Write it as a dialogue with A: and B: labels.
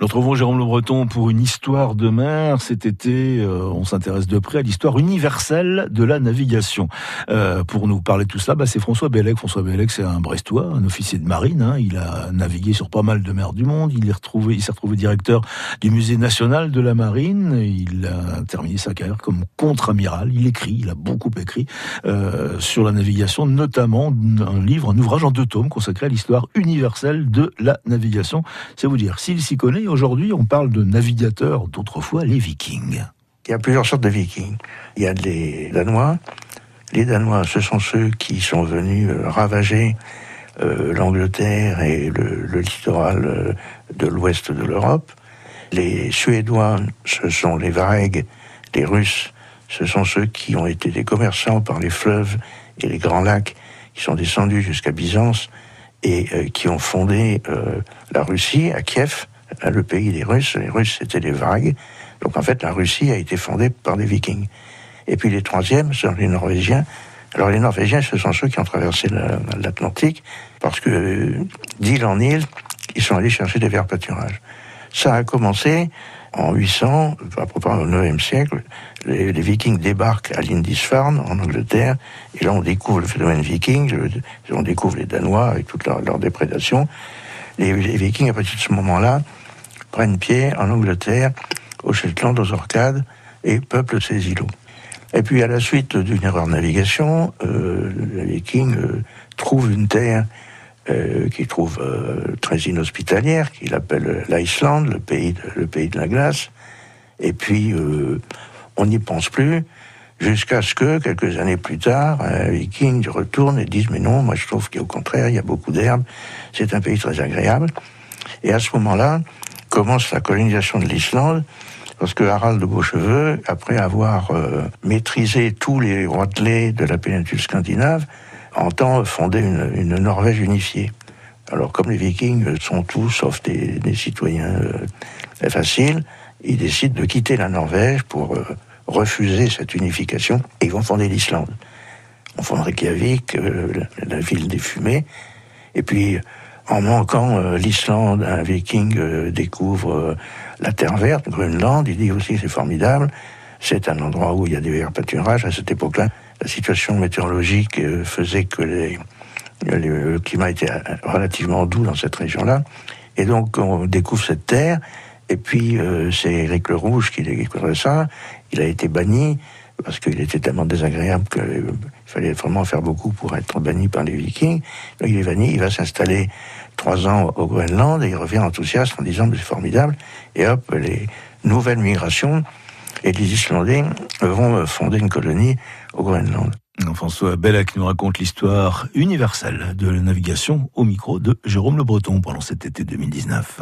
A: Nous retrouvons Jérôme Le Breton pour une histoire de mer. Cet été, euh, on s'intéresse de près à l'histoire universelle de la navigation. Euh, pour nous parler de tout cela, bah, c'est François Bellec. François Bellec, c'est un Brestois, un officier de marine. Hein. Il a navigué sur pas mal de mers du monde. Il est retrouvé, s'est retrouvé directeur du musée national de la marine. Il a terminé sa carrière comme contre-amiral. Il écrit, il a beaucoup écrit euh, sur la navigation, notamment un livre, un ouvrage en deux tomes consacré à l'histoire universelle de la navigation. C'est vous dire s'il s'y connaît aujourd'hui, on parle de navigateurs d'autrefois, les vikings.
B: Il y a plusieurs sortes de vikings. Il y a les Danois. Les Danois, ce sont ceux qui sont venus euh, ravager euh, l'Angleterre et le, littoral euh, de l'ouest de l'Europe. Les Suédois, ce sont les Varegs. Les Russes, ce sont ceux qui ont été des commerçants par les fleuves et les grands lacs, qui sont descendus jusqu'à Byzance et qui ont fondé la Russie à Kiev le pays des Russes. Les Russes, c'était des vagues. Donc en fait, la Russie a été fondée par des Vikings. Et puis les troisièmes sont les Norvégiens. Alors les Norvégiens, ce sont ceux qui ont traversé l'Atlantique, parce que d'île en île, ils sont allés chercher des verts pâturages. Ça a commencé en 800, à propos au 9e siècle. Les, Vikings débarquent à Lindisfarne, en Angleterre, et là on découvre le phénomène viking, on découvre les Danois avec toute leur, leur déprédation. Les, Vikings, à partir de ce moment-là, prennent pied en Angleterre, au Shetland, aux Orcades, et peuplent ces îlots. Et puis, à la suite d'une erreur de navigation, euh, les Vikings euh, trouvent une terre euh, qu'ils trouvent très inhospitalière, qu'ils appellent l'Islande, le pays de la glace. Et puis, on n'y pense plus, jusqu'à ce que, quelques années plus tard, Vikings retournent et disent, mais non, moi je trouve qu'au contraire, il y a beaucoup d'herbes, c'est un pays très agréable. Et à ce moment-là, commence la colonisation de l'Islande, parce que Harald de Beaucheveux, après avoir euh, maîtrisé tous les roitelets de la péninsule scandinave, entend fonder une, Norvège unifiée. Alors comme les Vikings sont tous, sauf des, des citoyens euh, faciles, ils décident de quitter la Norvège pour euh, refuser cette unification et ils vont fonder l'Islande. On fonde Reykjavik, la ville des fumées, et puis en manquant euh, l'Islande, un viking euh, découvre euh, la terre verte, Groenland, il dit aussi c'est formidable, c'est un endroit où il y a des verts pâturages. À cette époque-là, la situation météorologique faisait que le climat était relativement doux dans cette région-là. Et donc on découvre cette terre, et puis c'est Éric le Rouge qui découvre ça, il a été banni, parce qu'il était tellement désagréable qu'il fallait vraiment faire beaucoup pour être banni par les Vikings. Il est banni, il va s'installer trois ans au Groenland et il revient enthousiaste en disant c'est formidable. Et hop, les nouvelles migrations et les Islandais vont fonder une colonie au Groenland.
A: François Bellac nous raconte l'histoire universelle de la navigation au micro de Jérôme Le Breton pendant cet été 2019.